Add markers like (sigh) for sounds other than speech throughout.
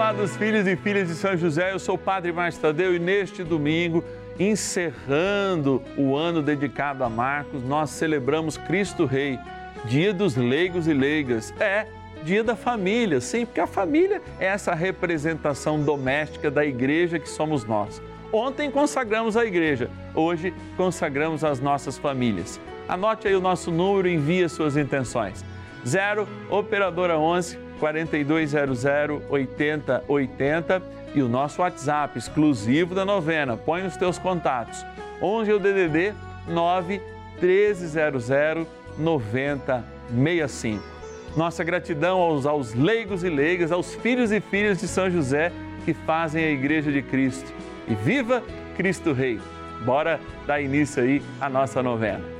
amados filhos e filhas de São José, eu sou o Padre Márcio Tadeu e neste domingo, encerrando o ano dedicado a Marcos, nós celebramos Cristo Rei, dia dos leigos e leigas. É dia da família, sim, porque a família é essa representação doméstica da igreja que somos nós. Ontem consagramos a igreja, hoje consagramos as nossas famílias. Anote aí o nosso número e envie suas intenções. 0 Operadora 11 4200 8080 e o nosso WhatsApp exclusivo da novena. Põe os teus contatos. 11 é o DDD 9 1300 9065. Nossa gratidão aos, aos leigos e leigas, aos filhos e filhas de São José que fazem a Igreja de Cristo. E viva Cristo Rei! Bora dar início aí à nossa novena.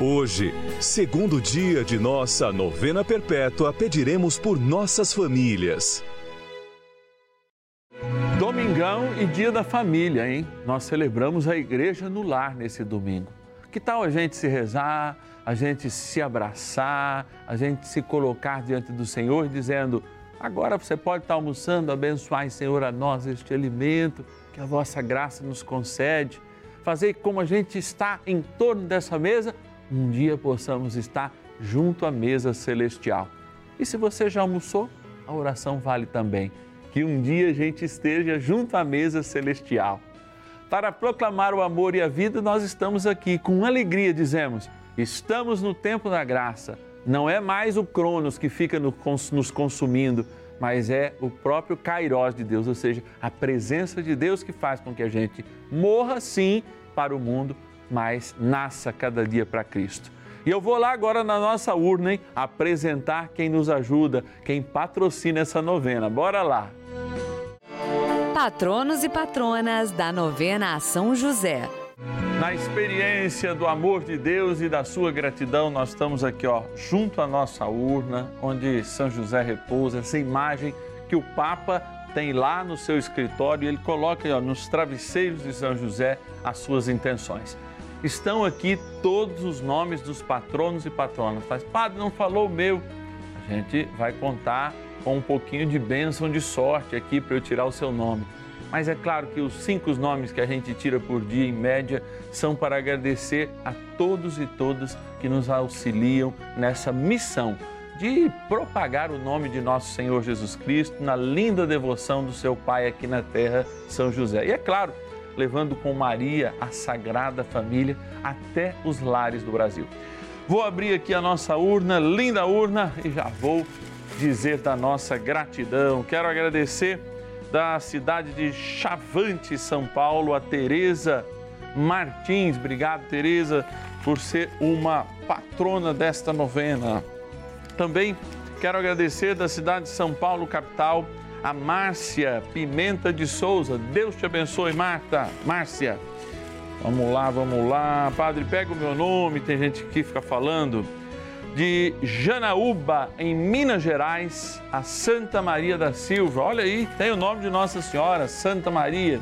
Hoje, segundo dia de nossa novena perpétua, pediremos por nossas famílias. Domingão e dia da família, hein? Nós celebramos a igreja no lar nesse domingo. Que tal a gente se rezar, a gente se abraçar, a gente se colocar diante do Senhor dizendo: agora você pode estar almoçando, abençoai, Senhor, a nós este alimento que a vossa graça nos concede. Fazer como a gente está em torno dessa mesa um dia possamos estar junto à mesa celestial. E se você já almoçou, a oração vale também. Que um dia a gente esteja junto à mesa celestial. Para proclamar o amor e a vida, nós estamos aqui com alegria, dizemos: estamos no tempo da graça. Não é mais o Cronos que fica nos consumindo, mas é o próprio Kairós de Deus, ou seja, a presença de Deus que faz com que a gente morra sim para o mundo, mas nasça cada dia para Cristo. E eu vou lá agora na nossa urna, hein, apresentar quem nos ajuda, quem patrocina essa novena. Bora lá! Patronos e patronas da novena a São José. Na experiência do amor de Deus e da sua gratidão, nós estamos aqui, ó, junto à nossa urna, onde São José repousa, essa imagem que o Papa tem lá no seu escritório, ele coloca ó, nos travesseiros de São José as suas intenções estão aqui todos os nomes dos patronos e patronas. Mas, padre, não falou o meu. A gente vai contar com um pouquinho de bênção de sorte aqui para eu tirar o seu nome. Mas é claro que os cinco nomes que a gente tira por dia, em média, são para agradecer a todos e todas que nos auxiliam nessa missão de propagar o nome de nosso Senhor Jesus Cristo na linda devoção do seu Pai aqui na terra, São José. E é claro, levando com Maria a Sagrada Família até os lares do Brasil. Vou abrir aqui a nossa urna, linda urna, e já vou dizer da nossa gratidão. Quero agradecer da cidade de Chavante, São Paulo, a Tereza Martins. Obrigado, Tereza, por ser uma patrona desta novena. Também quero agradecer da cidade de São Paulo, capital, a Márcia Pimenta de Souza. Deus te abençoe, Marta. Márcia. Vamos lá, vamos lá. Padre, pega o meu nome, tem gente que fica falando. De Janaúba, em Minas Gerais, a Santa Maria da Silva. Olha aí, tem o nome de Nossa Senhora, Santa Maria.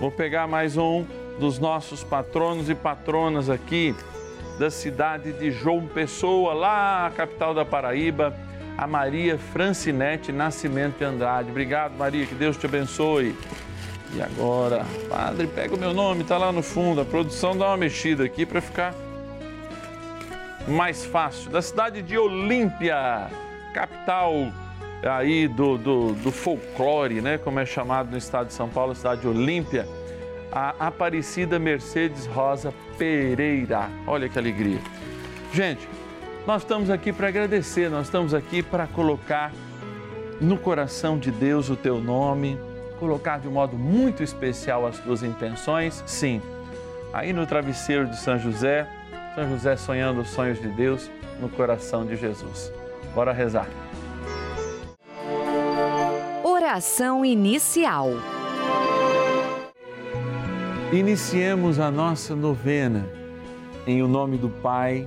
Vou pegar mais um dos nossos patronos e patronas aqui da cidade de João Pessoa, lá capital da Paraíba a Maria Francinete Nascimento de Andrade. Obrigado, Maria, que Deus te abençoe. E agora, padre, pega o meu nome, está lá no fundo. A produção dá uma mexida aqui para ficar mais fácil. Da cidade de Olímpia, capital aí do, do, do, folclore, né? Como é chamado no estado de São Paulo, cidade de Olímpia, a Aparecida Mercedes Rosa Pereira. Olha que alegria. Gente, nós estamos aqui para agradecer, nós estamos aqui para colocar no coração de Deus o teu nome, colocar de um modo muito especial as tuas intenções. Sim, aí no travesseiro de São José, São José sonhando os sonhos de Deus no coração de Jesus. Bora rezar. Oração inicial. Iniciemos a nossa novena em o nome do Pai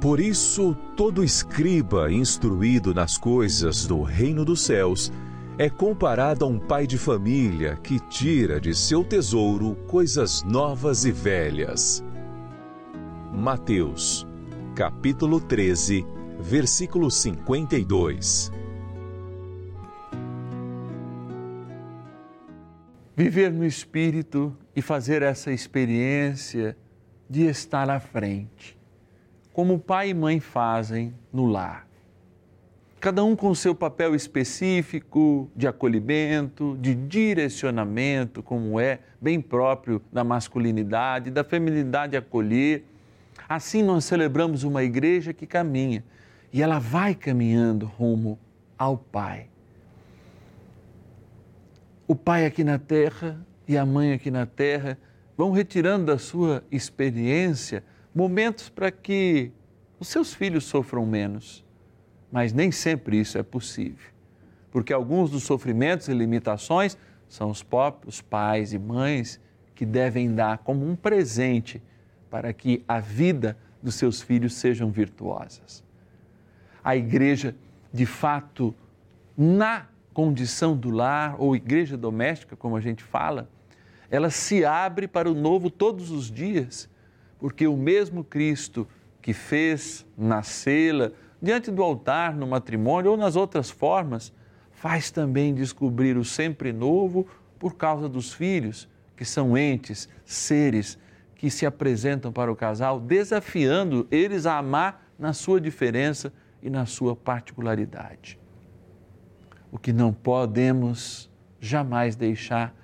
Por isso, todo escriba instruído nas coisas do reino dos céus é comparado a um pai de família que tira de seu tesouro coisas novas e velhas. Mateus, capítulo 13, versículo 52. Viver no Espírito e fazer essa experiência de estar à frente como pai e mãe fazem no lar. Cada um com seu papel específico de acolhimento, de direcionamento, como é bem próprio da masculinidade, da feminilidade acolher. Assim nós celebramos uma igreja que caminha e ela vai caminhando rumo ao Pai. O pai aqui na terra e a mãe aqui na terra vão retirando da sua experiência momentos para que os seus filhos sofram menos. Mas nem sempre isso é possível, porque alguns dos sofrimentos e limitações são os próprios pais e mães que devem dar como um presente para que a vida dos seus filhos sejam virtuosas. A igreja, de fato, na condição do lar ou igreja doméstica, como a gente fala, ela se abre para o novo todos os dias, porque o mesmo Cristo que fez nascê-la diante do altar, no matrimônio ou nas outras formas, faz também descobrir o sempre novo por causa dos filhos, que são entes, seres que se apresentam para o casal, desafiando eles a amar na sua diferença e na sua particularidade. O que não podemos jamais deixar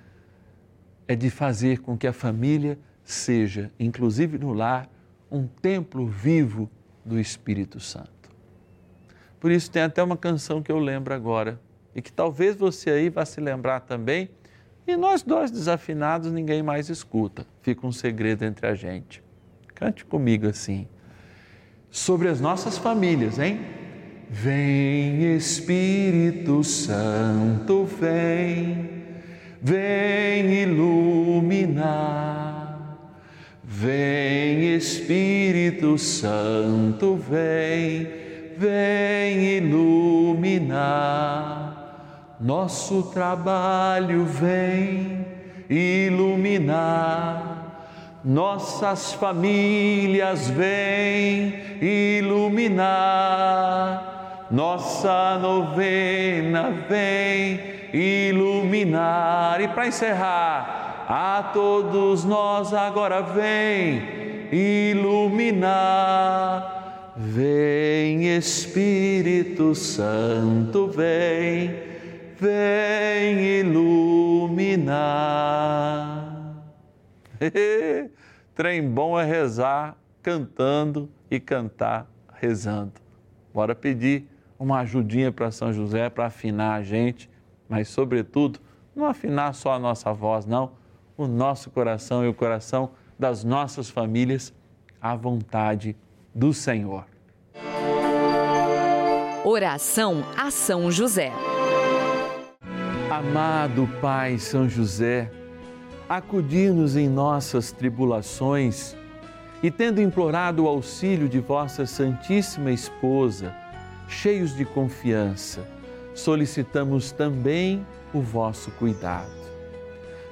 é de fazer com que a família seja, inclusive no lar, um templo vivo do Espírito Santo. Por isso tem até uma canção que eu lembro agora e que talvez você aí vá se lembrar também. E nós dois desafinados ninguém mais escuta. Fica um segredo entre a gente. Cante comigo assim. Sobre as nossas famílias, hein? Vem Espírito Santo, vem, vem iluminar. Vem Espírito Santo, vem, vem iluminar. Nosso trabalho vem iluminar. Nossas famílias vem iluminar nossa novena vem iluminar. E para encerrar, a todos nós agora vem iluminar. Vem Espírito Santo, vem, vem iluminar. (laughs) Trem bom é rezar cantando e cantar rezando. Bora pedir uma ajudinha para São José para afinar a gente, mas, sobretudo, não afinar só a nossa voz, não, o nosso coração e o coração das nossas famílias à vontade do Senhor. Oração a São José. Amado Pai São José, acudir-nos em nossas tribulações e, tendo implorado o auxílio de vossa Santíssima Esposa, cheios de confiança, solicitamos também o vosso cuidado.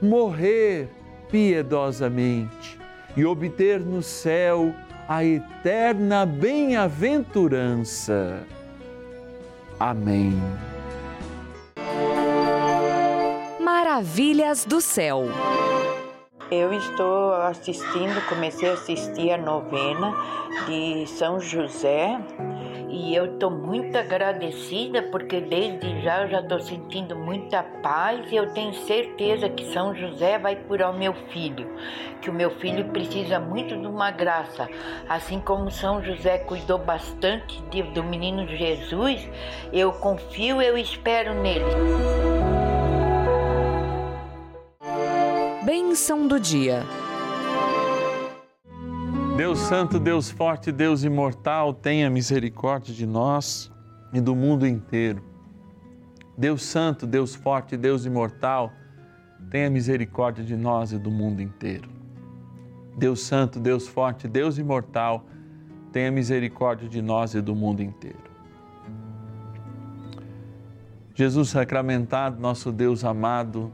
morrer piedosamente e obter no céu a eterna bem-aventurança. Amém. Maravilhas do céu. Eu estou assistindo, comecei a assistir a novena de São José e eu estou muito agradecida porque desde já eu já estou sentindo muita paz e eu tenho certeza que São José vai curar o meu filho, que o meu filho precisa muito de uma graça, assim como São José cuidou bastante de, do menino Jesus, eu confio, eu espero nele. Bênção do dia. Deus Santo, Deus Forte, Deus Imortal, tenha misericórdia de nós e do mundo inteiro. Deus Santo, Deus Forte, Deus Imortal, tenha misericórdia de nós e do mundo inteiro. Deus Santo, Deus Forte, Deus Imortal, tenha misericórdia de nós e do mundo inteiro. Jesus sacramentado, nosso Deus amado,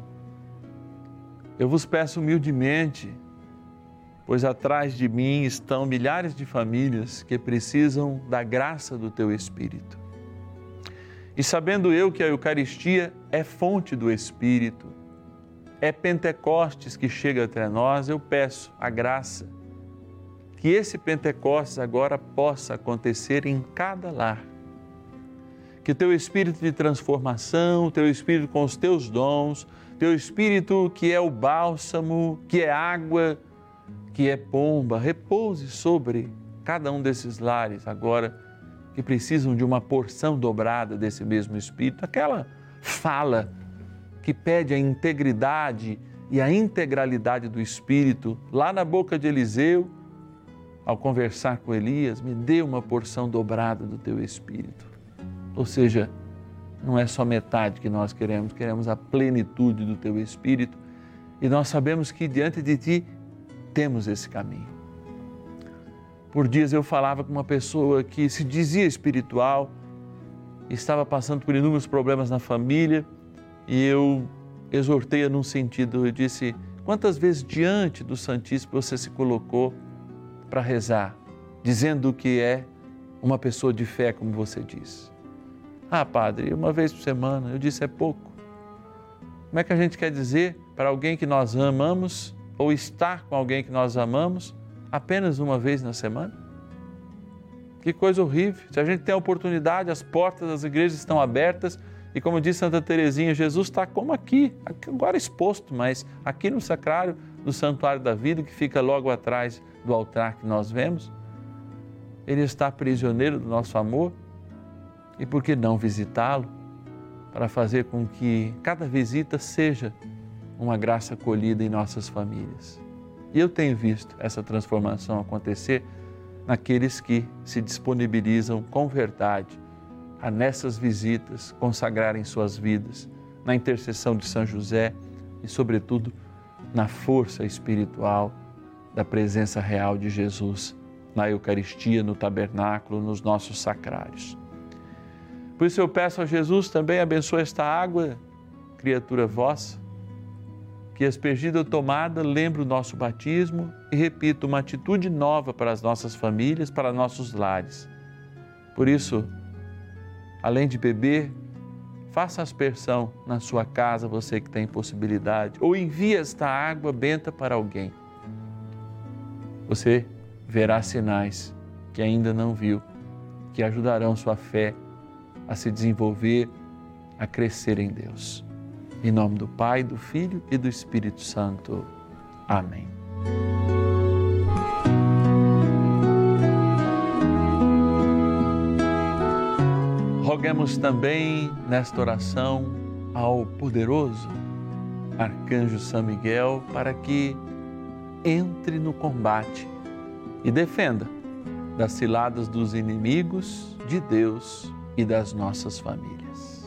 eu vos peço humildemente, pois atrás de mim estão milhares de famílias que precisam da graça do teu Espírito. E sabendo eu que a Eucaristia é fonte do Espírito, é Pentecostes que chega até nós, eu peço a graça que esse Pentecostes agora possa acontecer em cada lar. Que o teu espírito de transformação, o teu espírito com os teus dons, teu espírito que é o bálsamo, que é água, que é pomba, repouse sobre cada um desses lares agora que precisam de uma porção dobrada desse mesmo espírito, aquela fala que pede a integridade e a integralidade do espírito lá na boca de Eliseu, ao conversar com Elias, me dê uma porção dobrada do teu espírito. Ou seja, não é só metade que nós queremos, queremos a plenitude do teu espírito e nós sabemos que diante de ti temos esse caminho. Por dias eu falava com uma pessoa que se dizia espiritual, estava passando por inúmeros problemas na família e eu exortei-a num sentido, eu disse: quantas vezes diante do Santíssimo você se colocou para rezar, dizendo que é uma pessoa de fé, como você diz? Ah, padre, uma vez por semana. Eu disse: é pouco. Como é que a gente quer dizer para alguém que nós amamos ou estar com alguém que nós amamos apenas uma vez na semana? Que coisa horrível. Se a gente tem a oportunidade, as portas das igrejas estão abertas e como diz Santa Teresinha, Jesus está como aqui, agora exposto, mas aqui no sacrário do Santuário da Vida, que fica logo atrás do altar que nós vemos. Ele está prisioneiro do nosso amor e por que não visitá-lo para fazer com que cada visita seja uma graça colhida em nossas famílias. E eu tenho visto essa transformação acontecer naqueles que se disponibilizam com verdade a nessas visitas consagrarem suas vidas na intercessão de São José e, sobretudo, na força espiritual da presença real de Jesus na Eucaristia, no tabernáculo, nos nossos sacrários. Por isso eu peço a Jesus também abençoe esta água, criatura vossa, que aspergida ou tomada lembre o nosso batismo e repito uma atitude nova para as nossas famílias, para nossos lares. Por isso, além de beber, faça aspersão na sua casa, você que tem possibilidade, ou envie esta água benta para alguém. Você verá sinais que ainda não viu, que ajudarão sua fé a se desenvolver, a crescer em Deus. Em nome do Pai, do Filho e do Espírito Santo. Amém. Roguemos também nesta oração ao poderoso Arcanjo São Miguel para que entre no combate e defenda das ciladas dos inimigos de Deus e das nossas famílias.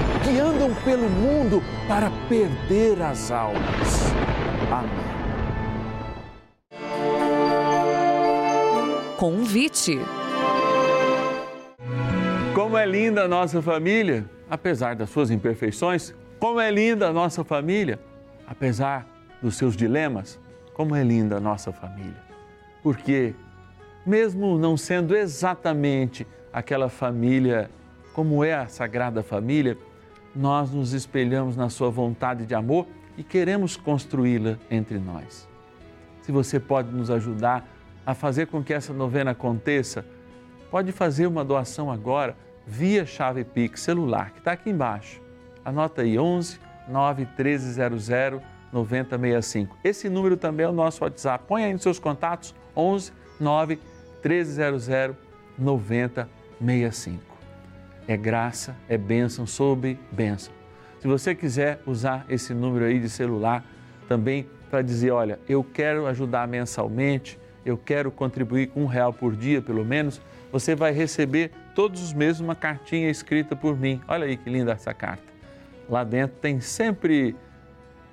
que andam pelo mundo para perder as almas. Amém. Convite. Como é linda a nossa família, apesar das suas imperfeições. Como é linda a nossa família, apesar dos seus dilemas. Como é linda a nossa família. Porque, mesmo não sendo exatamente aquela família como é a Sagrada Família, nós nos espelhamos na sua vontade de amor e queremos construí-la entre nós. Se você pode nos ajudar a fazer com que essa novena aconteça, pode fazer uma doação agora via chave Pix celular, que está aqui embaixo. Anota aí 11 9 1300 9065. Esse número também é o nosso WhatsApp. Põe aí nos seus contatos 11 9 1300 9065. É graça, é bênção sobre bênção. Se você quiser usar esse número aí de celular também para dizer, olha, eu quero ajudar mensalmente, eu quero contribuir com um real por dia, pelo menos, você vai receber todos os meses uma cartinha escrita por mim. Olha aí que linda essa carta. Lá dentro tem sempre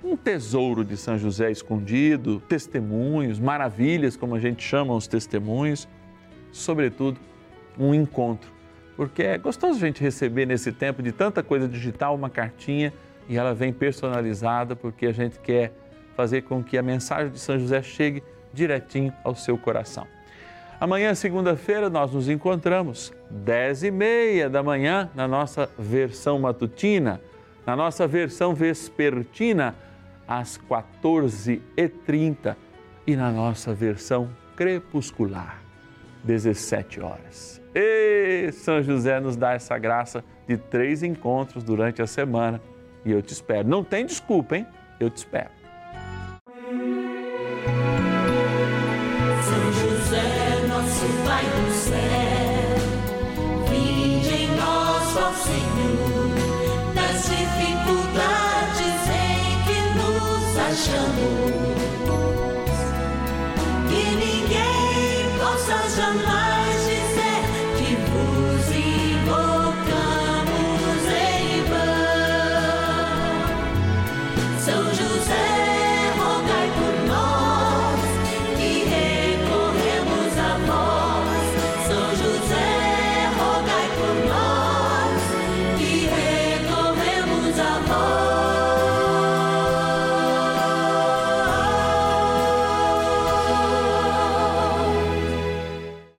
um tesouro de São José escondido, testemunhos, maravilhas, como a gente chama os testemunhos, sobretudo um encontro. Porque é gostoso a gente receber nesse tempo de tanta coisa digital uma cartinha e ela vem personalizada porque a gente quer fazer com que a mensagem de São José chegue direitinho ao seu coração. Amanhã, segunda-feira, nós nos encontramos, 10 e meia da manhã, na nossa versão matutina, na nossa versão vespertina, às 14h30 e na nossa versão crepuscular, 17 horas. E São José nos dá essa graça de três encontros durante a semana e eu te espero. Não tem desculpa, hein? Eu te espero. São José, nosso Pai do céu, vinde em nós, ó Senhor, das dificuldades em que nos achamos thousand.